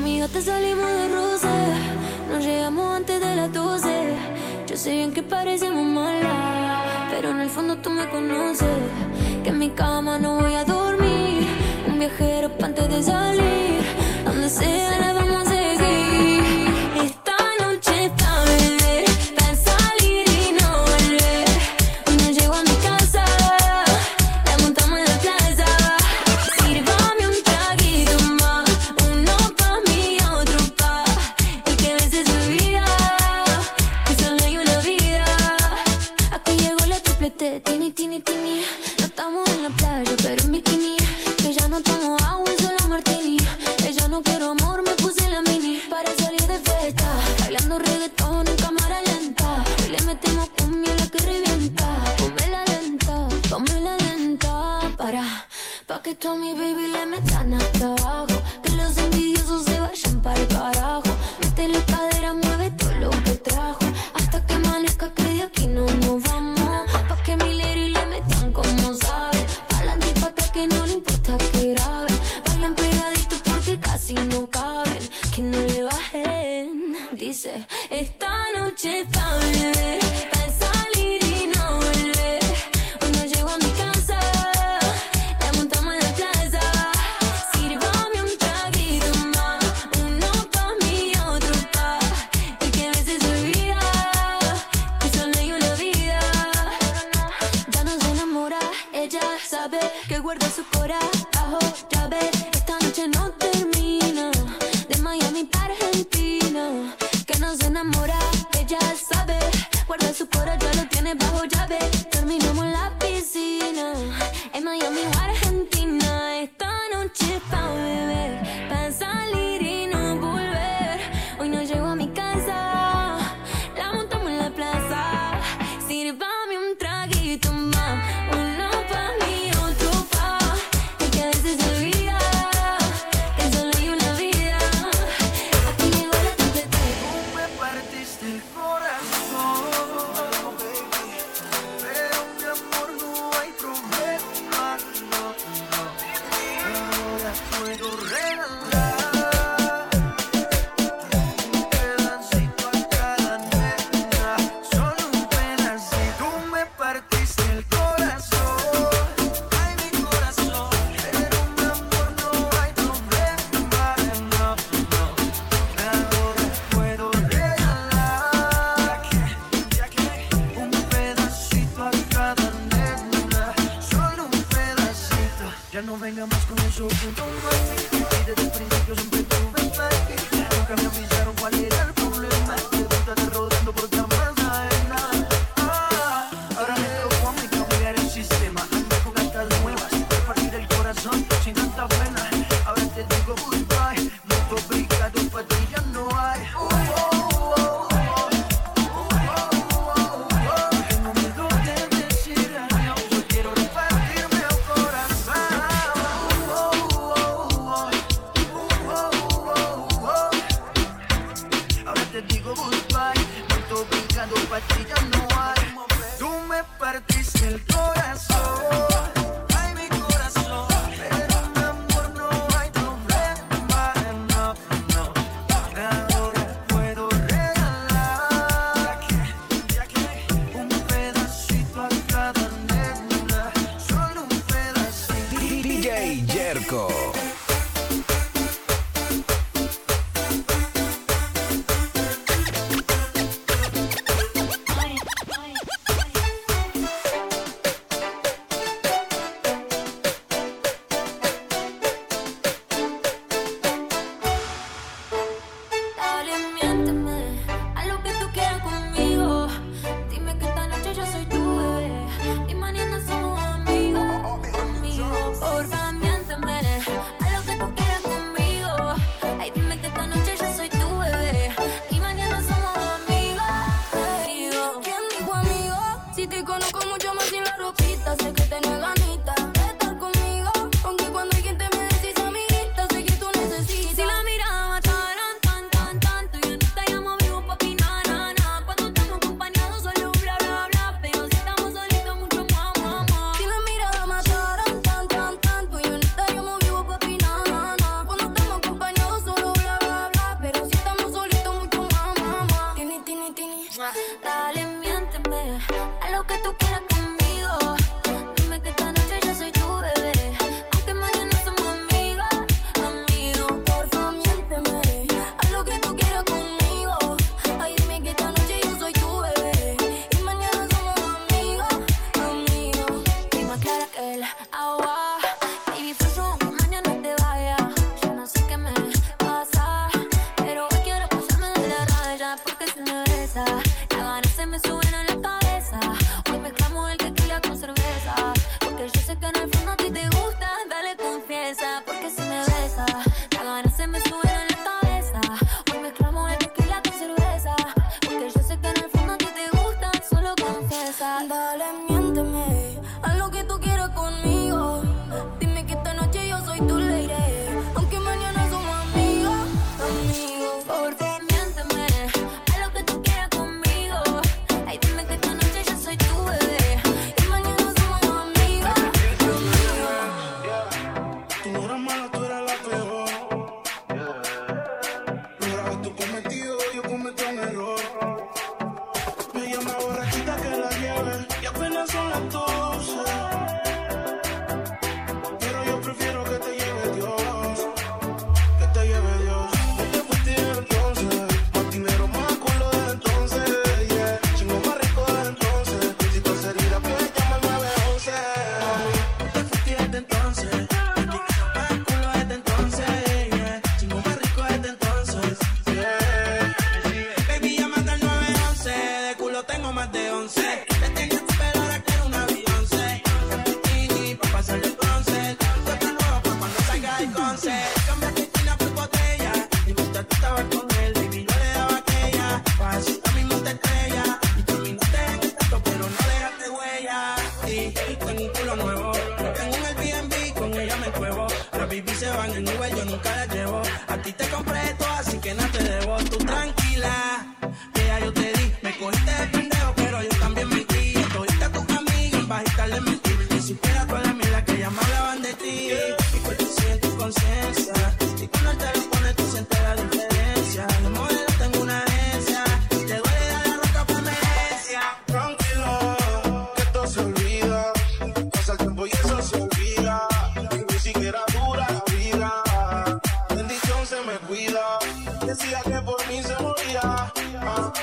Conmigo te salimos de rosa, nos llegamos antes de las 12. Yo sé bien que parecemos malas, pero en el fondo tú me conoces. Que en mi cama no voy a dormir, un viajero pa' antes de salir, donde sea la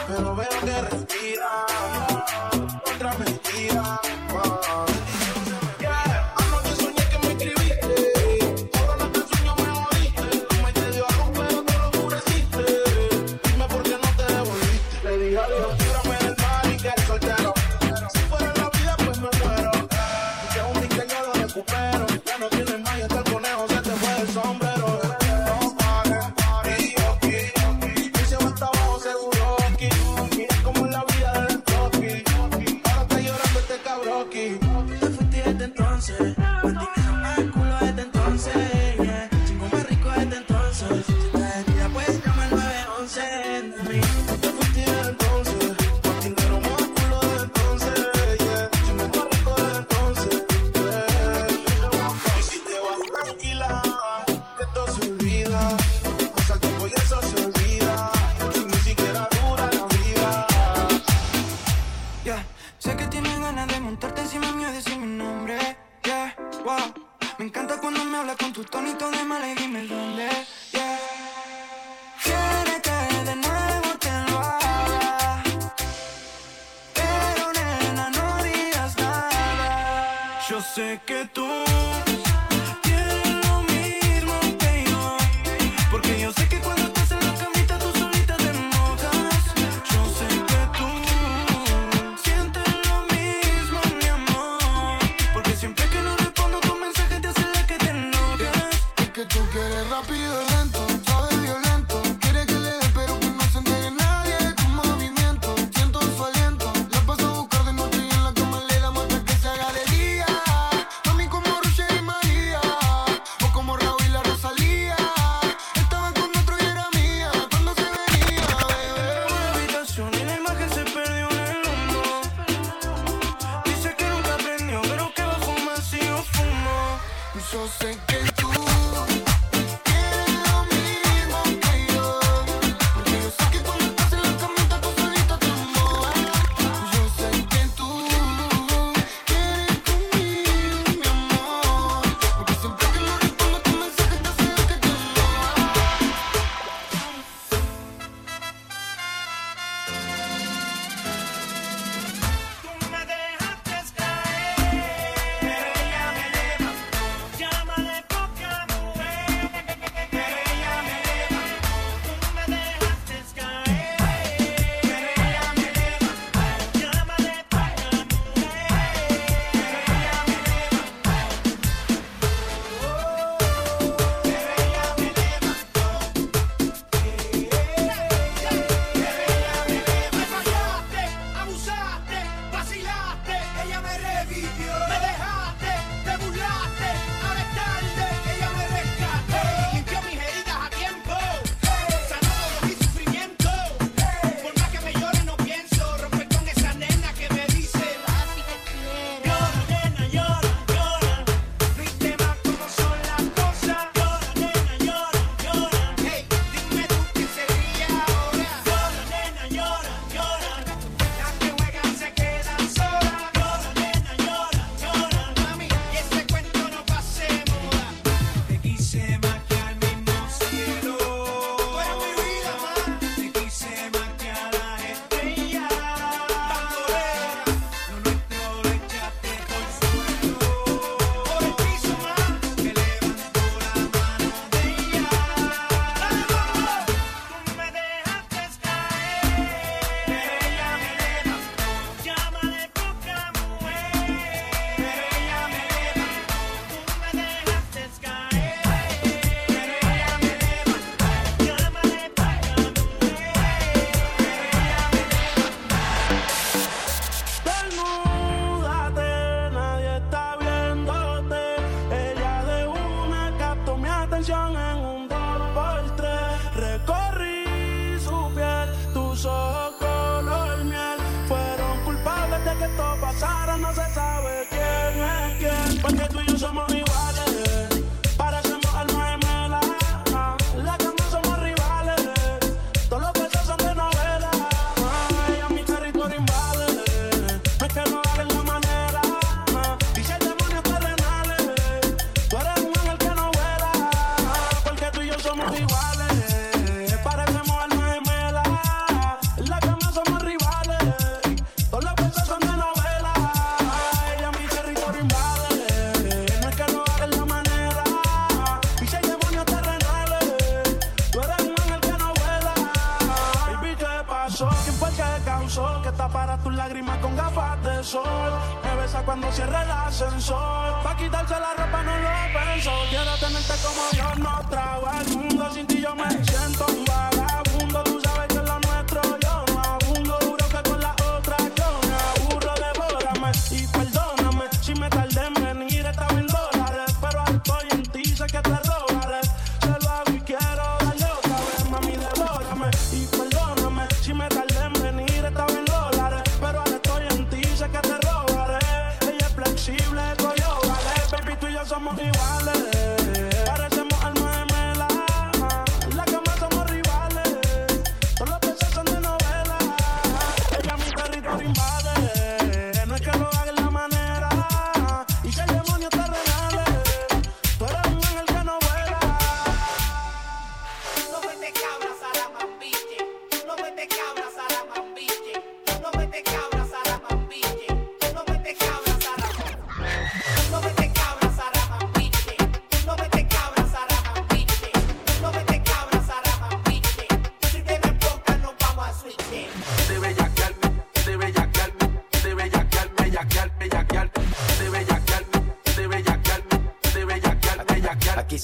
pero veo que respira.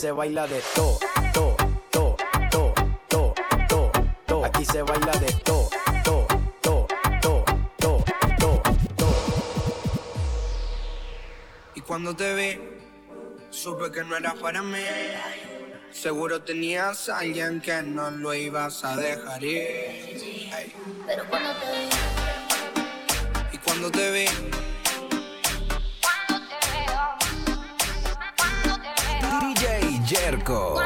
se baila de todo, todo. Cuando te vi, supe que no era para mí. Seguro tenías a alguien que no lo ibas a dejar ir. Pero cuando te vi. Y cuando te vi. Cuando te veo. Cuando te veo. DJ Jerko.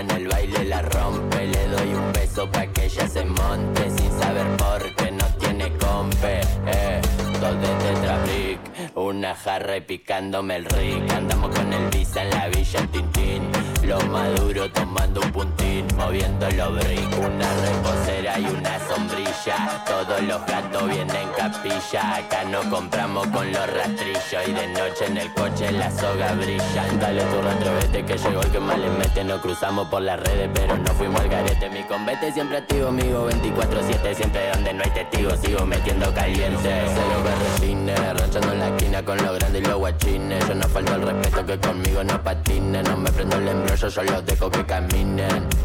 en el baile la rompe. Le doy un beso pa' que ella se monte. Sin saber por qué no tiene compe. Eh, dos de tetrabric, una jarra y picándome el rick. Andamos con el visa en la villa, el tintín. Lo maduro tomando un punto moviendo los bricks Una reposera y una sombrilla. Todos los gatos vienen capilla. Acá no compramos con los rastrillos Y de noche en el coche la soga brilla. Dale tu retrovete que llegó el que más le mete. Nos cruzamos por las redes pero no fuimos al garete. Mi convete siempre activo, amigo 24-7 Siempre donde no hay testigos. Sigo metiendo caliente. Cero berretines, ranchando en la esquina con los grandes y los guachines. Yo no falto el respeto que conmigo no patinen No me prendo el embrollo, yo los dejo que caminen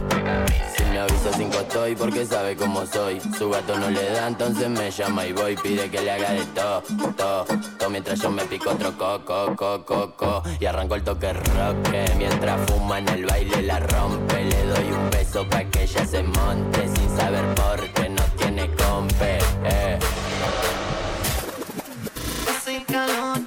me avisa cinco estoy porque sabe cómo soy. Su gato no le da, entonces me llama y voy. Pide que le haga de todo, todo, todo. Mientras yo me pico otro coco, coco, coco. Y arranco el toque roque. Eh, mientras fuma en el baile la rompe. Le doy un beso pa' que ella se monte. Sin saber por qué no tiene compe. Eh. Soy calor.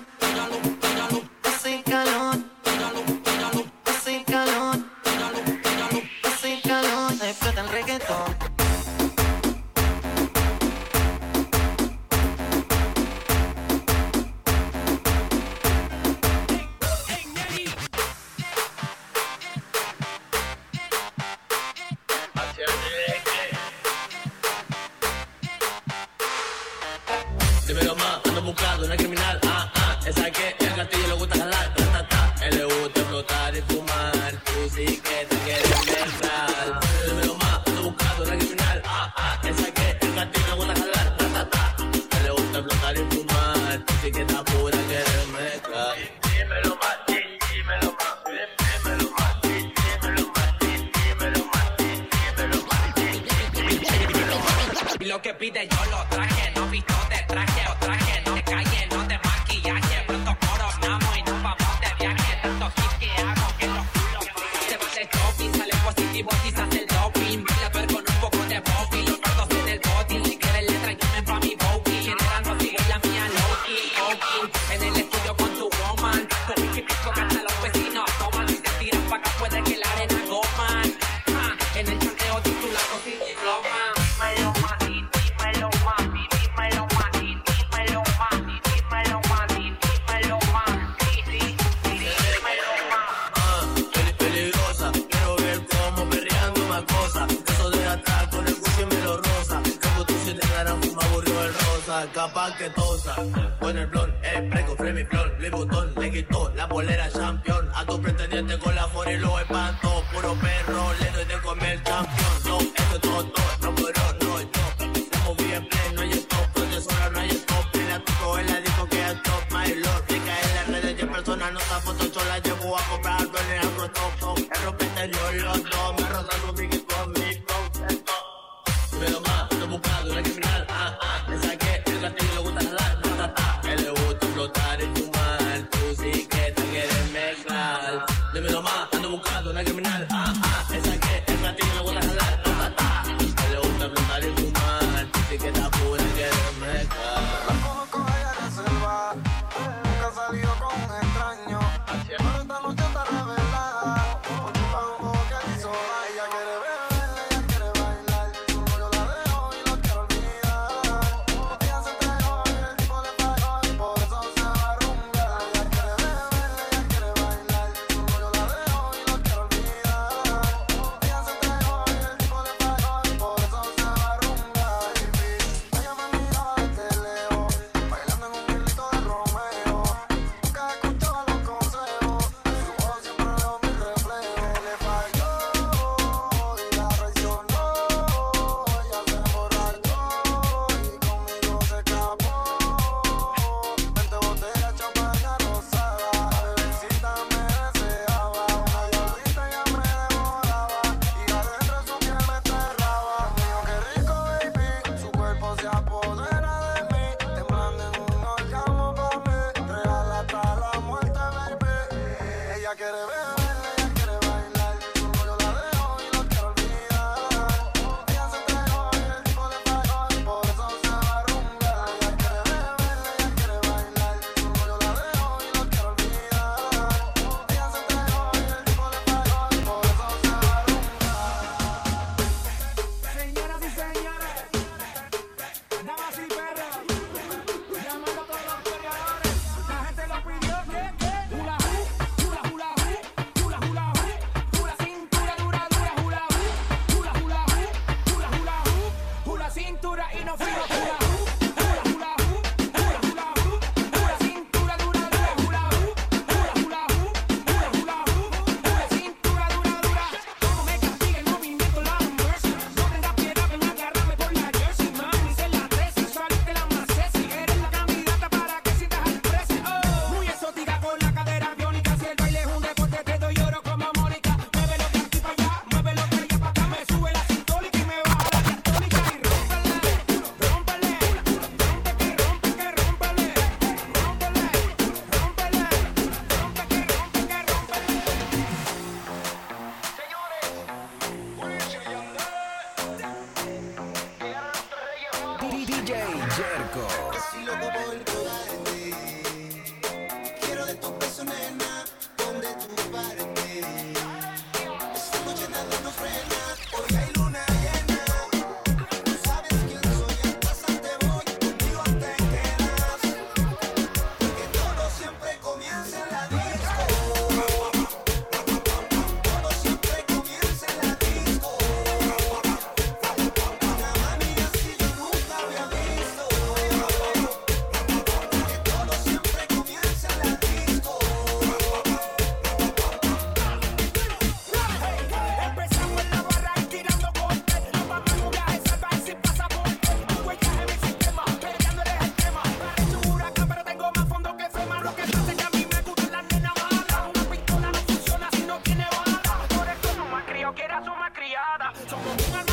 A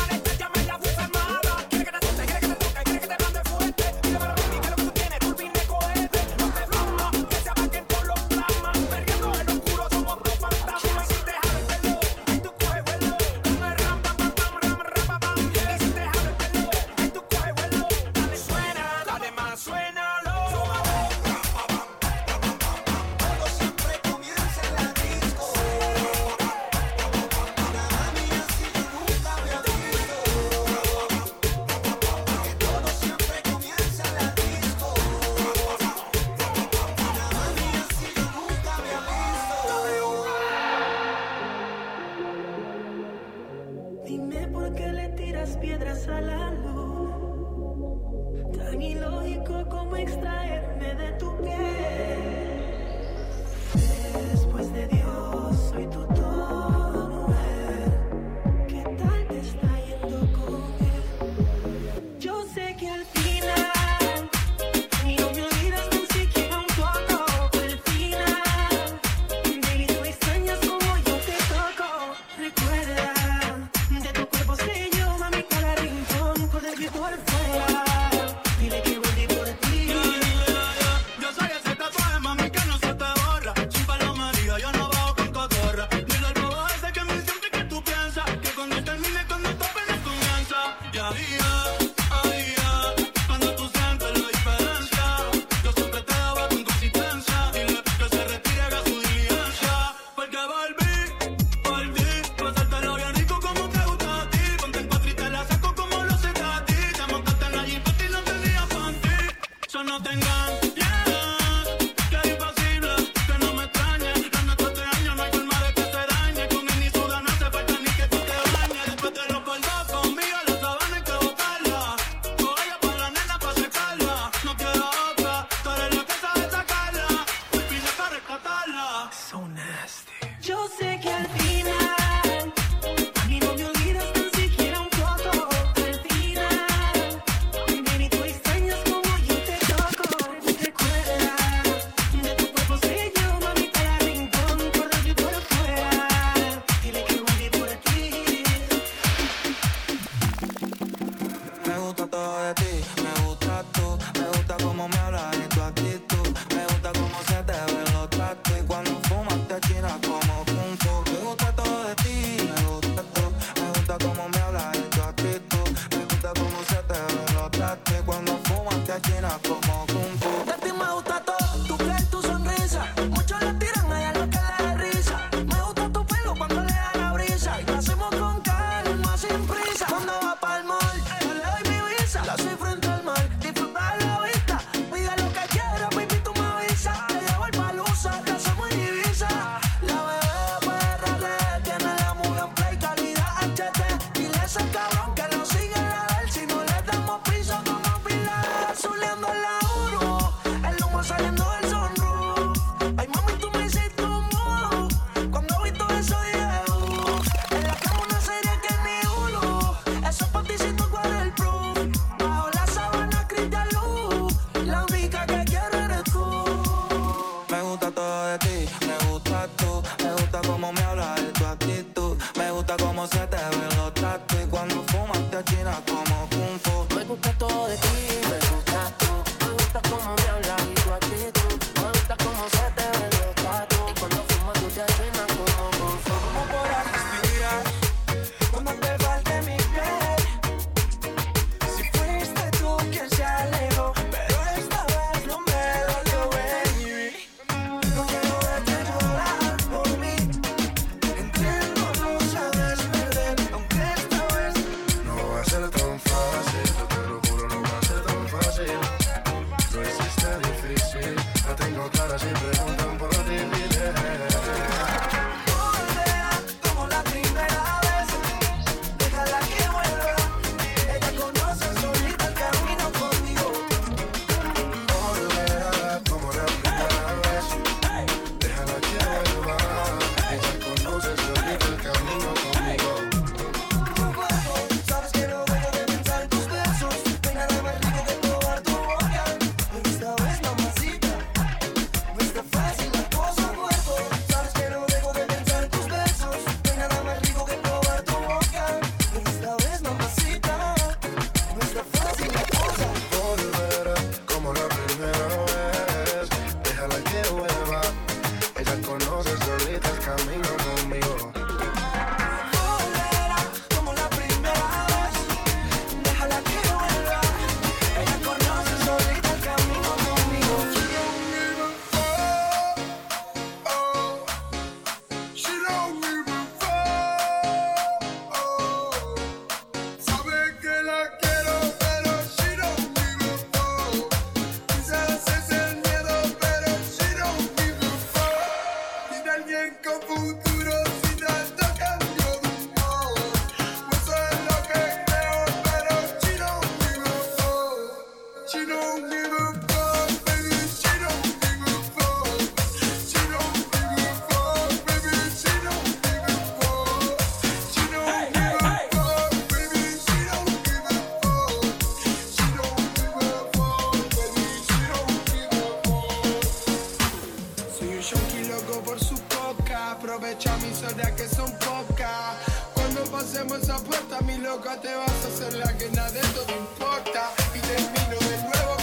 respuesta, mi loca, te vas a hacer la que nada de esto te importa. Y termino de nuevo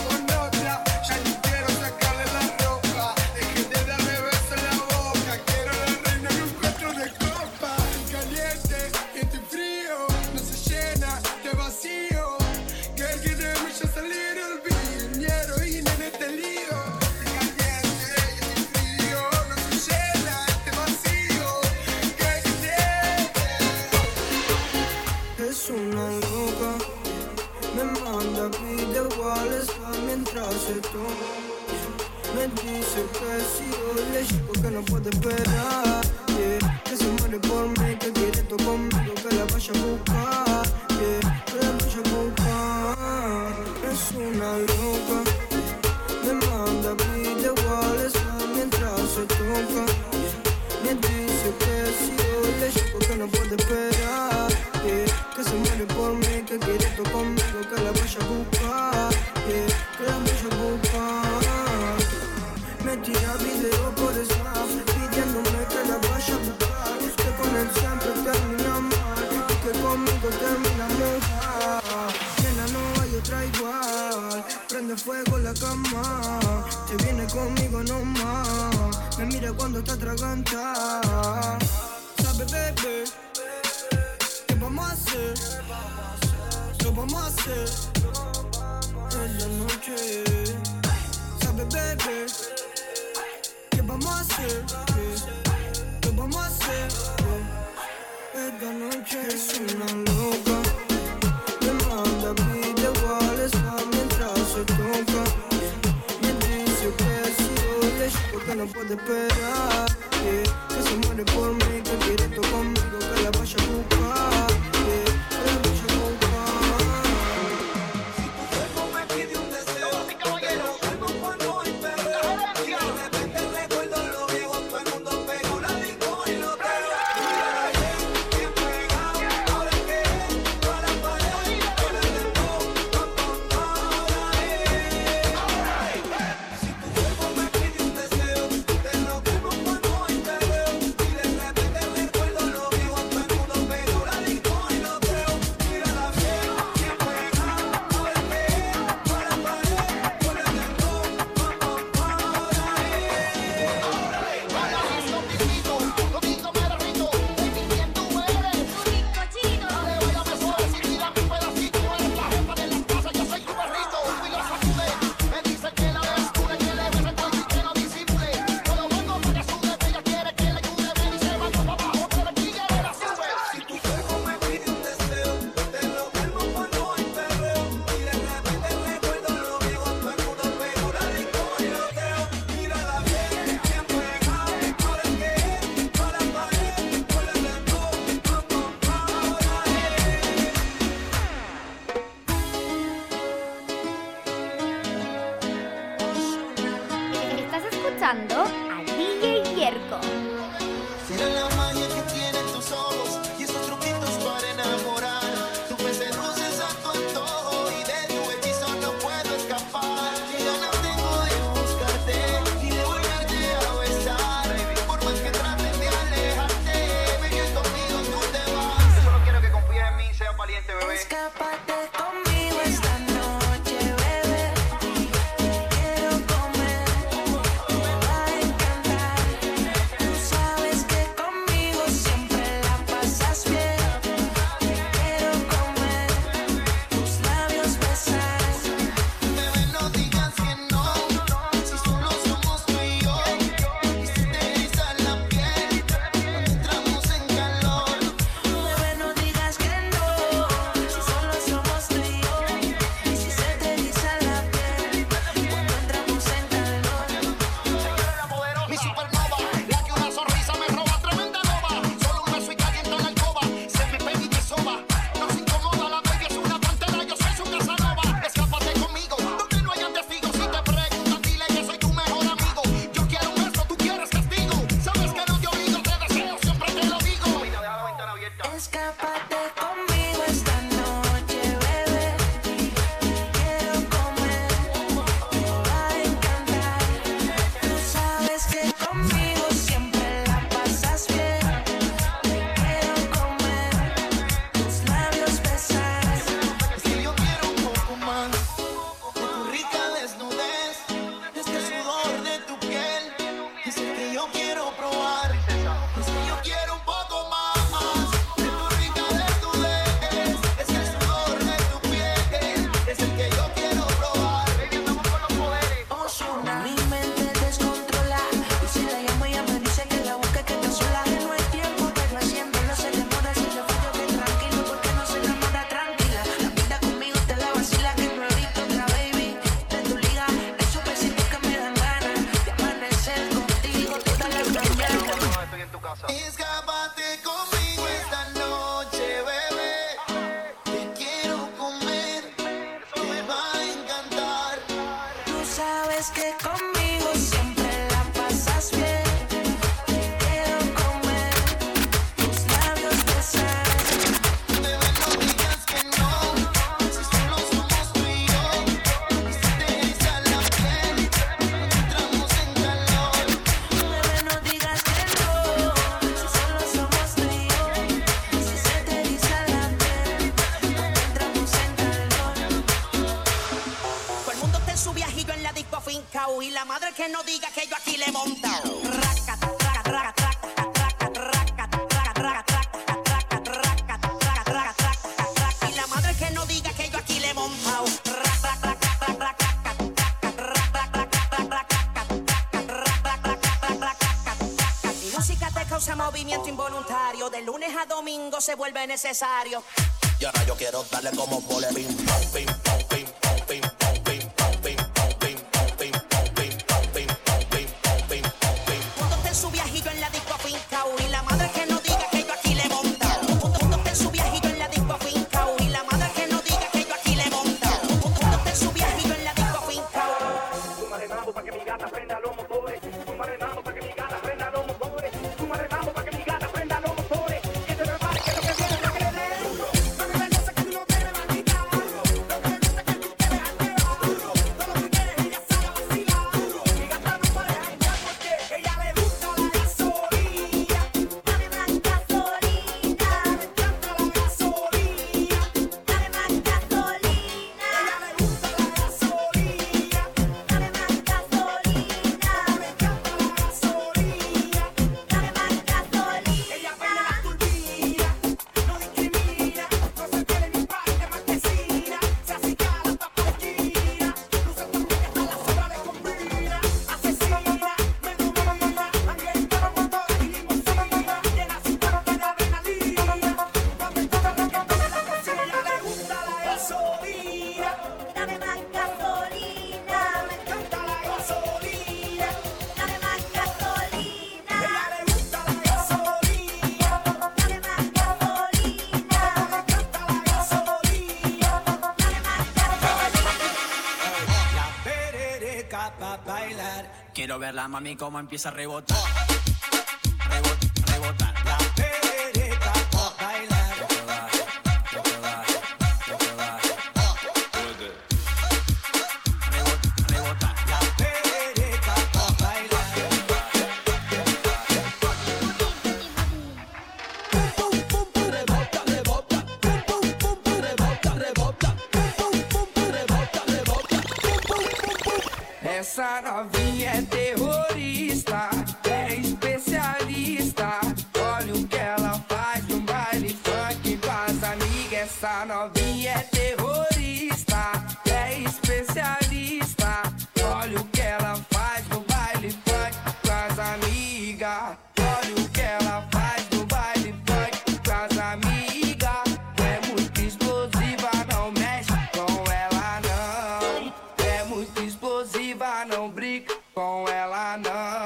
Me dice que si yo le llego que no puede esperar yeah. Que se muere por mí, que quiere esto conmigo Que la vaya a buscar, yeah. que la vaya a buscar Es una loca Me manda video iguales mientras se toca. Me dice que si yo le llego que no puede esperar Que se muere por mí, que quiere esto conmigo Sabe, bebé, ¿qué vamos a hacer? ¿Qué vamos a hacer? Esta noche es una loca. Me manda video WhatsApp mientras se toca. Me dice que si yo le porque no puede esperar. Que se muere por mí, que quiere esto conmigo, que la vaya a buscar. y la madre que no diga que yo aquí le he montado. Y la madre que no diga que yo aquí le he montado. Música te causa movimiento involuntario, de lunes a domingo se vuelve necesario. Y ahora yo quiero darle como un pim. Quiero ver la mami cómo empieza a rebotar. na.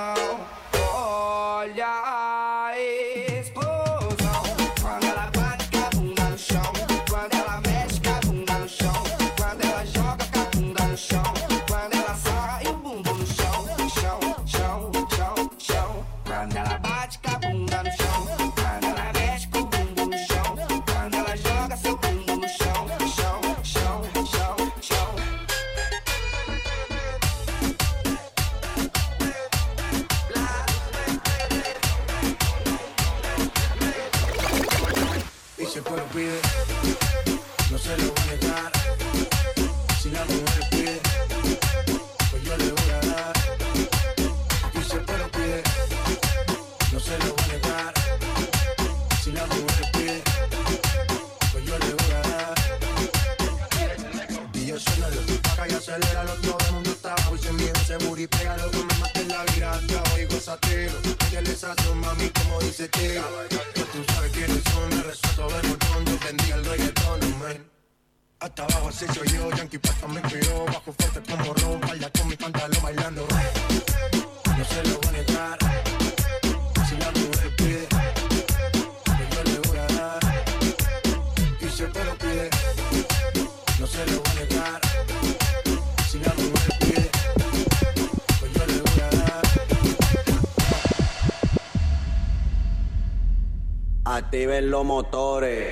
Activen los motores,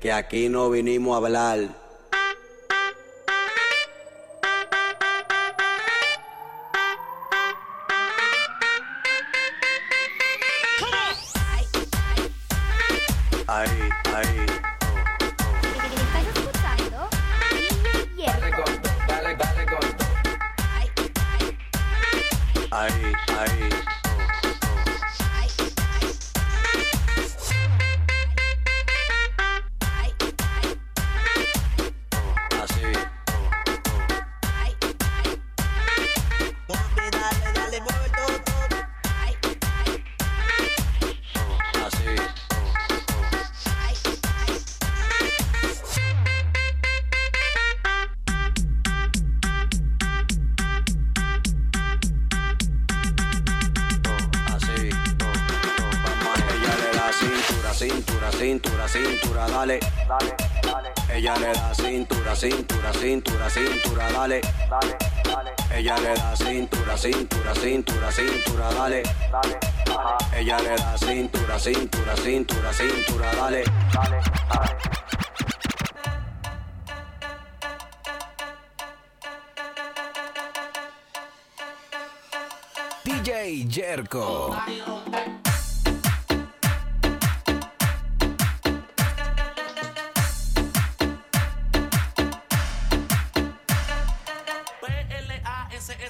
que aquí no vinimos a hablar.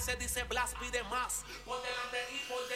veces dice Blas pide más. Por delante y por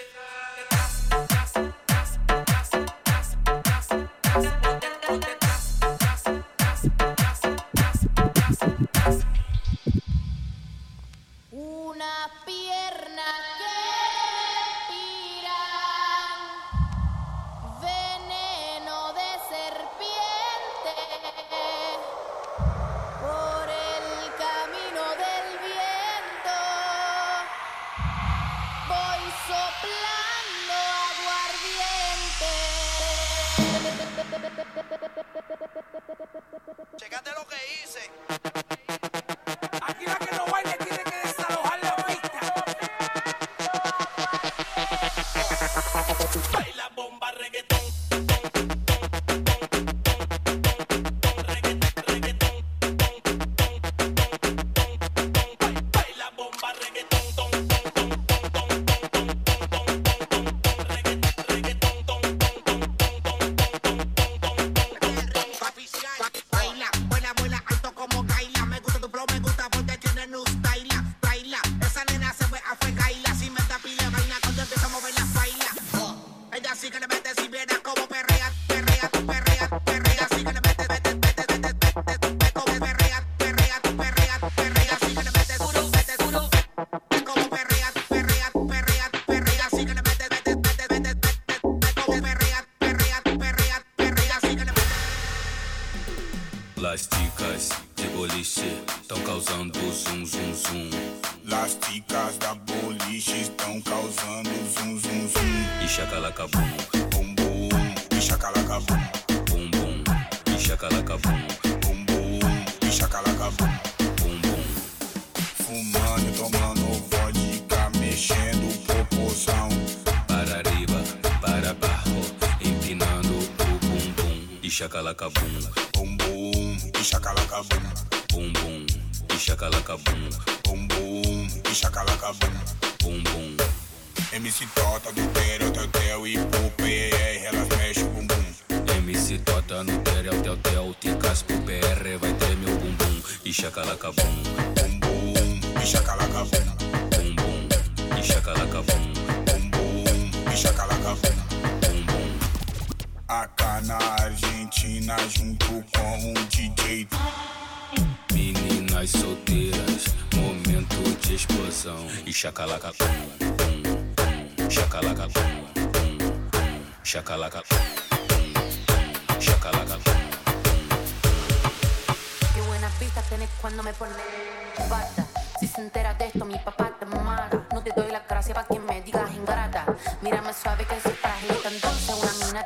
Mira mais suave que esse frágil, então dulce uma mina